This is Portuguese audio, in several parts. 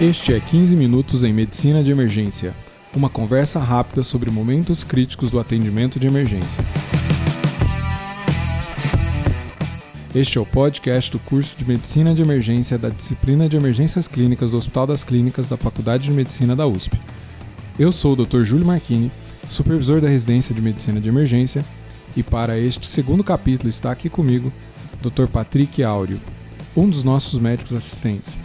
Este é 15 Minutos em Medicina de Emergência uma conversa rápida sobre momentos críticos do atendimento de emergência. Este é o podcast do curso de Medicina de Emergência da disciplina de Emergências Clínicas do Hospital das Clínicas da Faculdade de Medicina da USP. Eu sou o Dr. Júlio Marchini, supervisor da residência de Medicina de Emergência, e para este segundo capítulo está aqui comigo Dr. Patrick Áureo, um dos nossos médicos assistentes.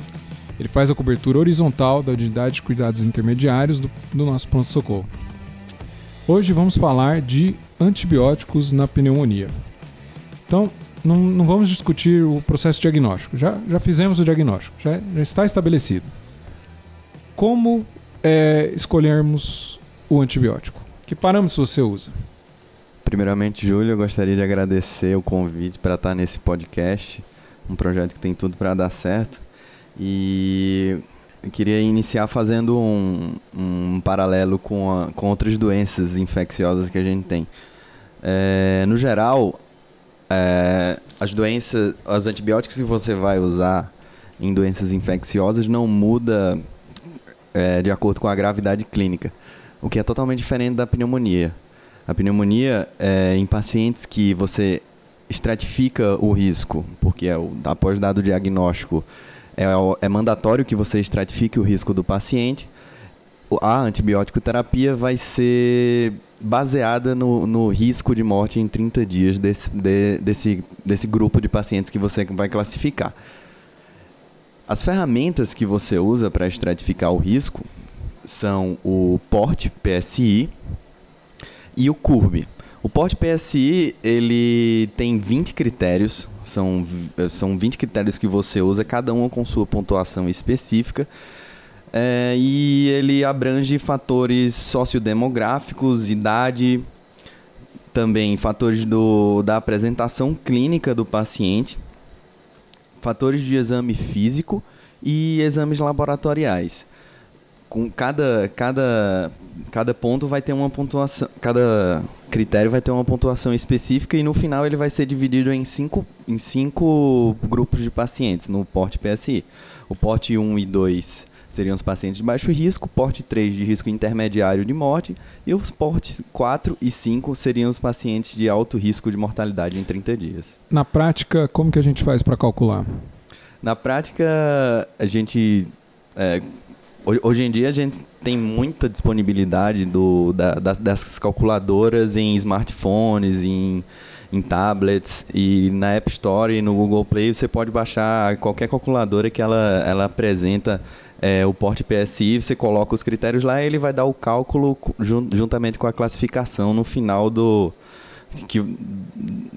Ele faz a cobertura horizontal da unidade de cuidados intermediários do, do nosso pronto-socorro. Hoje vamos falar de antibióticos na pneumonia. Então, não, não, vamos discutir o processo diagnóstico. Já, já fizemos o diagnóstico, já, já está estabelecido. Como é, escolhermos o antibiótico? Que parâmetros você usa? Primeiramente, Júlio, eu gostaria de agradecer o convite para estar nesse podcast, um projeto que tem tudo para dar certo. E eu queria iniciar fazendo um, um paralelo com, a, com outras doenças infecciosas que a gente tem. É, no geral, é, as doenças, os antibióticos que você vai usar em doenças infecciosas não muda é, de acordo com a gravidade clínica, o que é totalmente diferente da pneumonia. A pneumonia é em pacientes que você estratifica o risco, porque é o, após dado diagnóstico é, é mandatório que você estratifique o risco do paciente. A antibiótico terapia vai ser baseada no, no risco de morte em 30 dias desse, de, desse, desse grupo de pacientes que você vai classificar. As ferramentas que você usa para estratificar o risco são o PORT PSI e o CURB. O porte PSI, ele tem 20 critérios, são, são 20 critérios que você usa, cada um com sua pontuação específica. É, e ele abrange fatores sociodemográficos, idade, também fatores do, da apresentação clínica do paciente, fatores de exame físico e exames laboratoriais com cada, cada, cada ponto vai ter uma pontuação, cada critério vai ter uma pontuação específica e no final ele vai ser dividido em cinco, em cinco grupos de pacientes no porte PSI. O porte 1 e 2 seriam os pacientes de baixo risco, porte 3 de risco intermediário de morte e os portes 4 e 5 seriam os pacientes de alto risco de mortalidade em 30 dias. Na prática, como que a gente faz para calcular? Na prática, a gente é, Hoje em dia a gente tem muita disponibilidade do, da, das, dessas calculadoras em smartphones, em, em tablets e na App Store e no Google Play você pode baixar qualquer calculadora que ela, ela apresenta é, o porte PSI, você coloca os critérios lá e ele vai dar o cálculo juntamente com a classificação no final do, que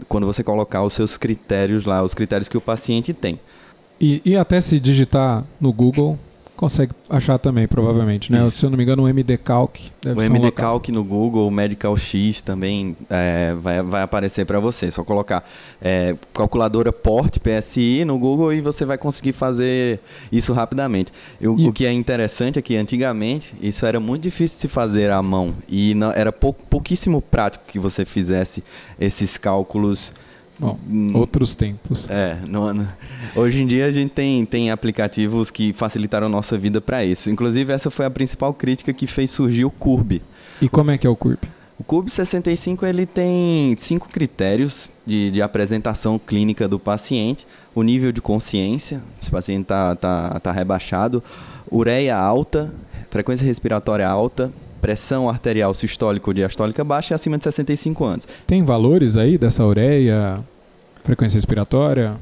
quando você colocar os seus critérios lá, os critérios que o paciente tem. E, e até se digitar no Google, consegue achar também, provavelmente, né? Se eu não me engano, o MD Calc. o MD Calc no Google, o Medical X também é, vai, vai aparecer para você. Só colocar é, calculadora Port PSI no Google e você vai conseguir fazer isso rapidamente. Eu, e... O que é interessante é que antigamente isso era muito difícil de se fazer à mão e não, era pou, pouquíssimo prático que você fizesse esses cálculos Bom, hum. outros tempos. É, no, no, hoje em dia a gente tem, tem aplicativos que facilitaram a nossa vida para isso. Inclusive, essa foi a principal crítica que fez surgir o Curb. E como é que é o Curb? O Curb 65 ele tem cinco critérios de, de apresentação clínica do paciente. O nível de consciência, se o paciente está tá, tá rebaixado. Ureia alta, frequência respiratória alta, pressão arterial sistólica ou diastólica baixa e acima de 65 anos. Tem valores aí dessa ureia, Frequência respiratória?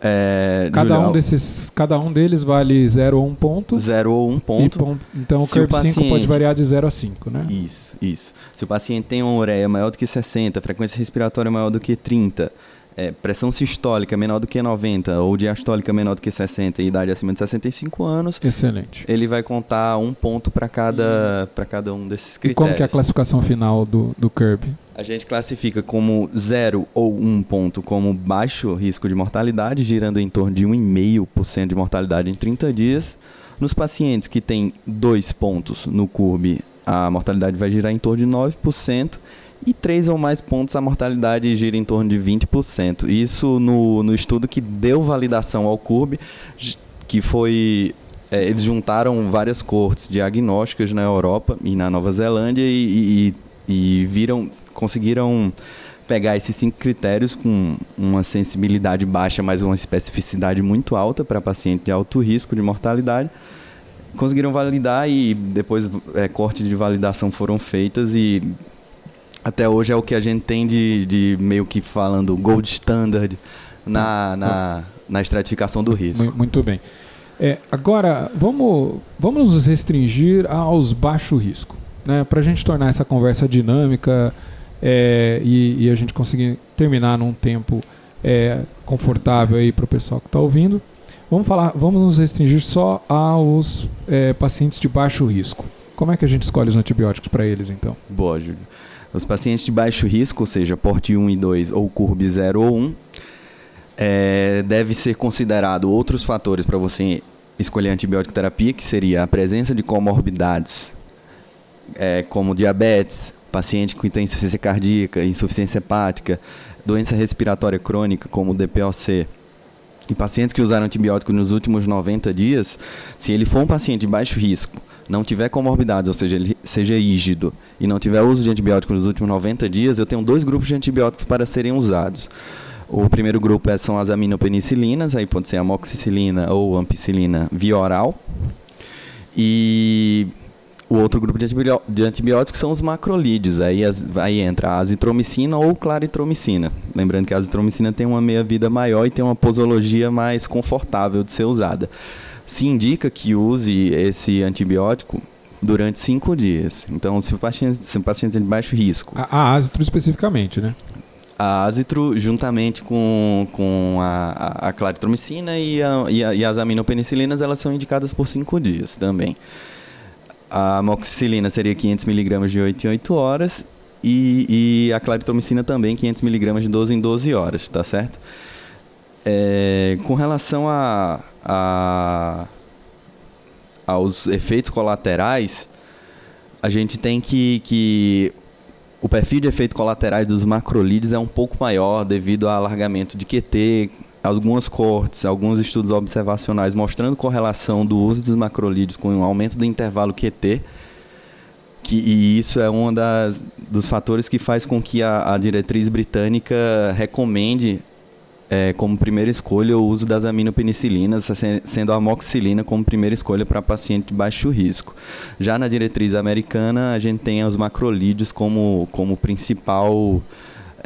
É, cada, Julião, um desses, cada um deles vale 0 ou 1 um ponto. 0 ou 1 um ponto. Então o curve 5 pode variar de 0 a 5, né? Isso, isso. Se o paciente tem uma ureia maior do que 60, frequência respiratória maior do que 30, é, pressão sistólica menor do que 90 ou diastólica menor do que 60 e idade acima de 65 anos. Excelente. Ele vai contar um ponto para cada, cada um desses critérios. E como que é a classificação final do, do CURB? A gente classifica como 0 ou 1 um ponto como baixo risco de mortalidade, girando em torno de 1,5% de mortalidade em 30 dias. Nos pacientes que têm dois pontos no CURB, a mortalidade vai girar em torno de 9% e três ou mais pontos a mortalidade gira em torno de 20%. Isso no, no estudo que deu validação ao CURB, que foi é, eles juntaram várias cortes diagnósticas na Europa e na Nova Zelândia e, e, e viram, conseguiram pegar esses cinco critérios com uma sensibilidade baixa, mas uma especificidade muito alta para paciente de alto risco de mortalidade. Conseguiram validar e depois é, cortes de validação foram feitas e até hoje é o que a gente tem de, de meio que falando gold standard na, na, na estratificação do risco. Muito bem. É, agora, vamos, vamos nos restringir aos baixo risco, né? para a gente tornar essa conversa dinâmica é, e, e, a gente conseguir terminar num tempo é, confortável para o pessoal que está ouvindo. Vamos falar, vamos nos restringir só aos é, pacientes de baixo risco. Como é que a gente escolhe os antibióticos para eles, então? Boa, Júlio. Os pacientes de baixo risco, ou seja, porte 1 e 2 ou CURB 0 ou 1, é, deve ser considerado outros fatores para você escolher antibiótico terapia, que seria a presença de comorbidades é, como diabetes, paciente que tem insuficiência cardíaca, insuficiência hepática, doença respiratória crônica como DPOC, e pacientes que usaram antibiótico nos últimos 90 dias, se ele for um paciente de baixo risco, não tiver comorbidades, ou seja, ele seja rígido e não tiver uso de antibiótico nos últimos 90 dias, eu tenho dois grupos de antibióticos para serem usados. O primeiro grupo é, são as aminopenicilinas, aí pode ser amoxicilina ou ampicilina via oral. E o outro grupo de antibióticos são os macrolídeos. Aí, as, aí entra a azitromicina ou claritromicina. Lembrando que a azitromicina tem uma meia-vida maior e tem uma posologia mais confortável de ser usada. Se indica que use esse antibiótico durante cinco dias. Então, se o paciente, se o paciente é de baixo risco. A, a azitro especificamente, né? a azitro juntamente com, com a, a claritromicina e, a, e, a, e, as aminopenicilinas elas são indicadas por 5 dias também. A amoxicilina seria 500mg de 8 em 8 horas e, e a claritromicina também 500mg de 12 em 12 horas, tá certo? É, com relação a, a, aos efeitos colaterais, a gente tem que, que o perfil de efeitos colaterais dos macrolídeos é um pouco maior devido ao alargamento de QT, algumas cortes, alguns estudos observacionais mostrando correlação do uso dos macrolídeos com o aumento do intervalo QT. Que, e isso é um das, dos fatores que faz com que a, a diretriz britânica recomende é, como primeira escolha o uso das aminopenicilinas, sendo a amoxicilina como primeira escolha para paciente de baixo risco. Já na diretriz americana, a gente tem os macrolídeos como, como principal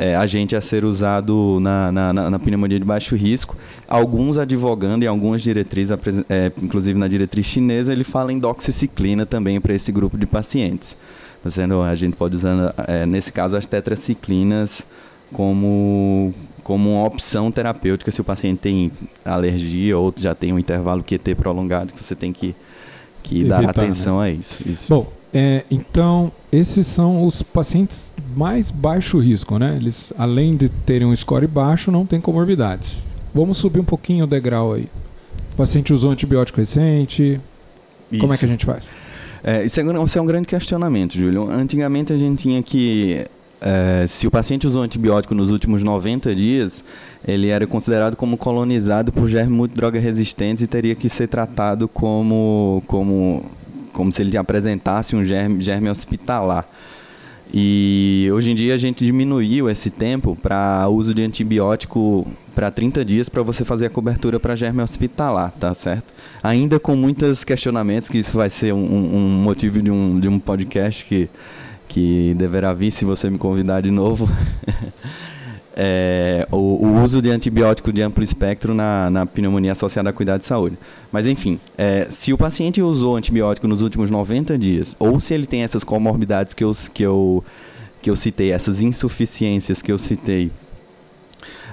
é, agente a ser usado na, na, na, pneumonia de baixo risco. Alguns advogando em algumas diretrizes, é, inclusive na diretriz chinesa, ele fala em doxiciclina também para esse grupo de pacientes. Tá sendo, a gente pode usar, é, nesse caso, as tetraciclinas como, como uma opção terapêutica se o paciente tem alergia ou já tem um intervalo QT prolongado que você tem que, que Evitar, dar atenção né? a isso. isso. Bom, é, então esses são os pacientes mais baixo risco, né? Eles, além de terem um score baixo, não têm comorbidades. Vamos subir um pouquinho o degrau aí. O paciente usou antibiótico recente. Isso. Como é que a gente faz? É, isso, é, isso é um grande questionamento, Júlio. Antigamente a gente tinha que é, se o paciente usou antibiótico nos últimos 90 dias, ele era considerado como colonizado por germes muito droga resistentes e teria que ser tratado como, como, como se ele apresentasse um germe, germe hospitalar. E hoje em dia a gente diminuiu esse tempo para uso de antibiótico para 30 dias para você fazer a cobertura para germe hospitalar, tá certo? Ainda com muitos questionamentos, que isso vai ser um, um motivo de um, de um podcast que que deverá vir se você me convidar de novo. é, o, o, uso de antibiótico de amplo espectro na, na pneumonia associada a cuidado de saúde. Mas, enfim, é, se o paciente usou antibiótico nos últimos 90 dias, ou se ele tem essas comorbidades que eu, que eu, que eu citei, essas insuficiências que eu citei,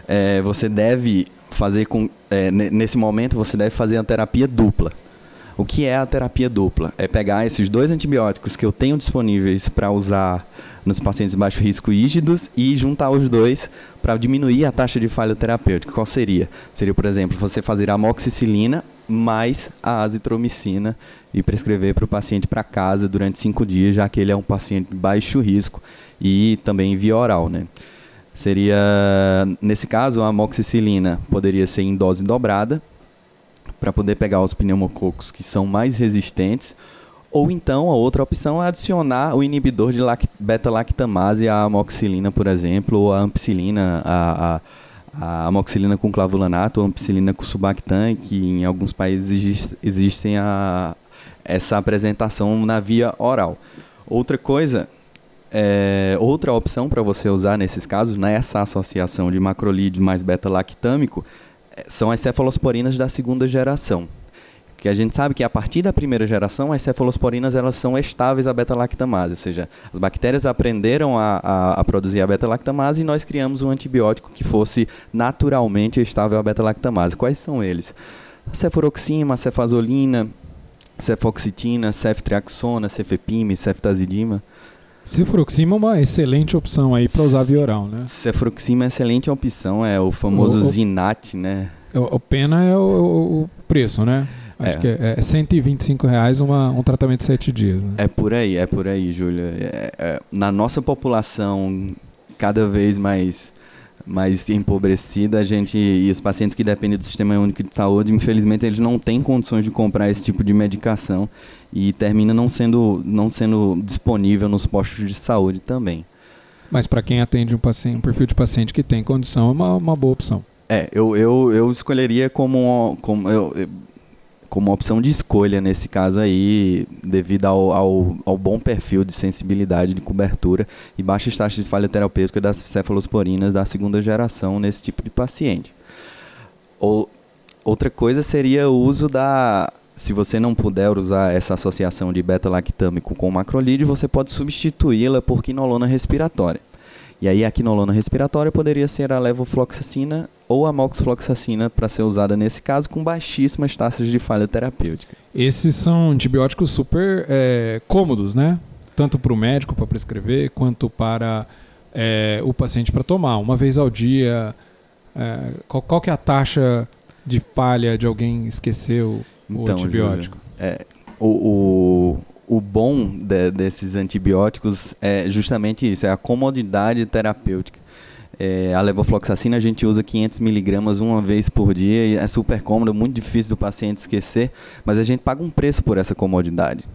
é, você deve fazer com. É, nesse momento, você deve fazer a terapia dupla. O que é a terapia dupla? É pegar esses dois antibióticos que eu tenho disponíveis para usar nos pacientes de baixo risco rígidos e juntar os dois para diminuir a taxa de falha terapêutica. Qual seria? Seria, por exemplo, você fazer a amoxicilina mais a azitromicina e prescrever para o paciente para casa durante cinco dias, já que ele é um paciente de baixo risco e também via oral, né? Seria, nesse caso, a amoxicilina poderia ser em dose dobrada, para poder pegar os pneumococos que são mais resistentes. Ou então a outra opção é adicionar o inibidor de beta-lactamase à amoxicilina, por exemplo, ou a ampicilina, a, a, a amoxicilina com clavulanato, ou a ampicilina com subactam, que em alguns países existem a, essa apresentação na via oral. Outra coisa, é, outra opção para você usar nesses casos, nessa associação de macrolídeo mais beta-lactâmico, são as cefalosporinas da segunda geração. Que a gente sabe que a partir da primeira geração, as cefalosporinas elas são estáveis à beta-lactamase, ou seja, as bactérias aprenderam a, a, a produzir a beta-lactamase e nós criamos um antibiótico que fosse naturalmente estável à beta-lactamase. Quais são eles? A cefuroxima, a cefazolina, cefoxitina, ceftriaxona, cefepime, ceftazidima. Cefuroxima é uma excelente opção aí para usar via oral, né? Cefuroxima é excelente opção, é o famoso o, Zinat, né? O, o pena é o, o, preço, né? Acho é. que é, é 125 reais uma, um tratamento de 7 dias. Né? É por aí, é por aí, Júlia. É, é, na nossa população cada vez mais mais empobrecida, a gente e os pacientes que dependem do sistema único de saúde, infelizmente eles não têm condições de comprar esse tipo de medicação e termina não sendo não sendo disponível nos postos de saúde também. Mas para quem atende um, paciente, um perfil de paciente que tem condição, é uma, uma boa opção. É, eu, eu, eu escolheria como, como eu, como opção de escolha nesse caso aí, devido ao, ao, ao, bom perfil de sensibilidade de cobertura e baixas taxas de falha terapêutica das cefalosporinas da segunda geração nesse tipo de paciente. Ou, outra coisa seria o uso da. Se você não puder usar essa associação de beta-lactâmico com macrolídeo, você pode substituí-la por quinolona respiratória. E aí a quinolona respiratória poderia ser a levofloxacina ou a moxifloxacina para ser usada nesse caso com baixíssimas taxas de falha terapêutica. Esses são antibióticos super é, cômodos, né? Tanto para o médico para prescrever quanto para é, o paciente para tomar uma vez ao dia. É, qual, qual que é a taxa de falha de alguém esquecer o, então, o antibiótico? Júlia, é, o, o bom de, desses antibióticos é justamente isso, é a comodidade terapêutica. É, a levofloxacina a gente usa 500 miligramas uma vez por dia e é super cômodo, muito difícil do paciente esquecer, mas a gente paga um preço por essa comodidade.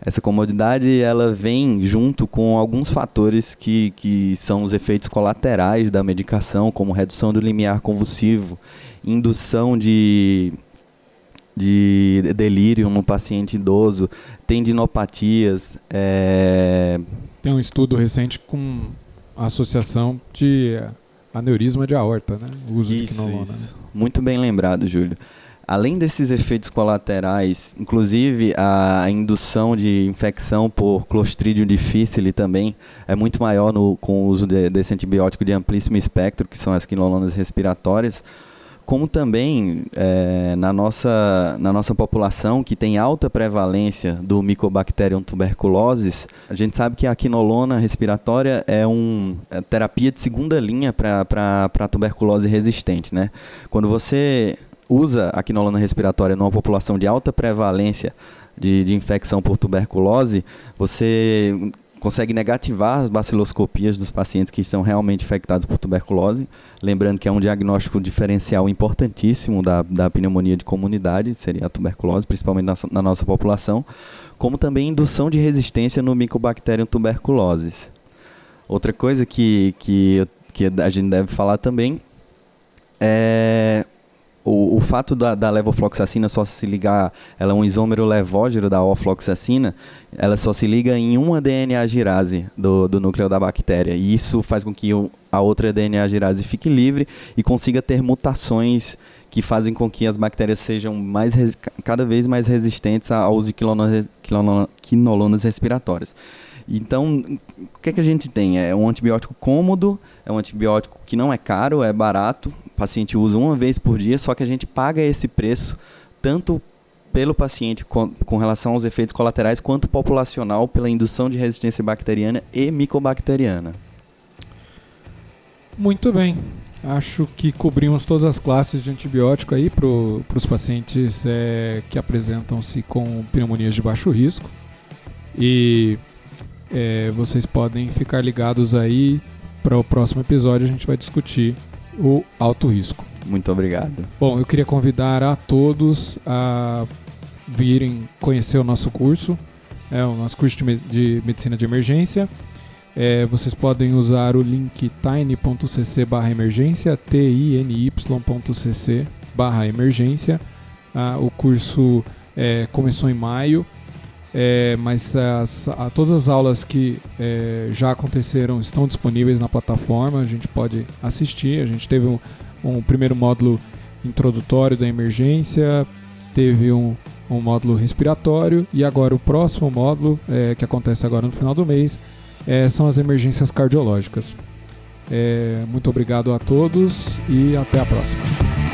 Essa comodidade ela vem junto com alguns fatores que, que são os efeitos colaterais da medicação, como redução do limiar convulsivo, indução de de delírio no paciente idoso, tendinopatias. É... Tem um estudo recente com associação de aneurisma de aorta, né? O uso isso, de quinolona. Isso. Né? Muito bem lembrado, Júlio. Além desses efeitos colaterais, inclusive a indução de infecção por Clostridium difficile também é muito maior no, com o uso de, desse antibiótico de amplíssimo espectro, que são as quinolonas respiratórias como também é, na, nossa, na nossa população que tem alta prevalência do Mycobacterium tuberculosis, a gente sabe que a quinolona respiratória é uma é terapia de segunda linha para a tuberculose resistente. Né? Quando você usa a quinolona respiratória numa população de alta prevalência de, de infecção por tuberculose, você consegue negativar as baciloscopias dos pacientes que estão realmente infectados por tuberculose. Lembrando que é um diagnóstico diferencial importantíssimo da, da pneumonia de comunidade, seria a tuberculose, principalmente na, na nossa população, como também indução de resistência no Mycobacterium tuberculosis. Outra coisa que, que, que a gente deve falar também é o, o fato da, da levofloxacina só se ligar, ela é um isômero levógero da ofloxacina, ela só se liga em uma DNA girase do, do núcleo da bactéria. E isso faz com que o, a outra DNA girase fique livre e consiga ter mutações que fazem com que as bactérias sejam mais cada vez mais resistentes ao uso de quinolonas, quinolonas respiratórias. Então, o que, é que a gente tem? É um antibiótico cômodo, é um antibiótico que não é caro, é barato, o paciente usa uma vez por dia, só que a gente paga esse preço tanto pelo paciente com, com relação aos efeitos colaterais, quanto populacional pela indução de resistência bacteriana e micobacteriana. Muito bem. Acho que cobrimos todas as classes de antibiótico aí para os pacientes é, que apresentam-se com pneumonias de baixo risco. E é, vocês podem ficar ligados aí para o próximo episódio. A gente vai discutir o alto risco. Muito obrigado. Bom, eu queria convidar a todos a virem conhecer o nosso curso, é o nosso curso de, medicina de emergência. É, vocês podem usar o link tiny.cc barra emergência, tiny.cc barra emergência. Ah, o curso é, começou em maio, é, mas as, a, todas as aulas que é, já aconteceram estão disponíveis na plataforma, a gente pode assistir. A gente teve um, um primeiro módulo introdutório da emergência, teve um, um módulo respiratório e agora o próximo módulo, é, que acontece agora no final do mês, é, são as emergências cardiológicas. É, muito obrigado a todos e até a próxima.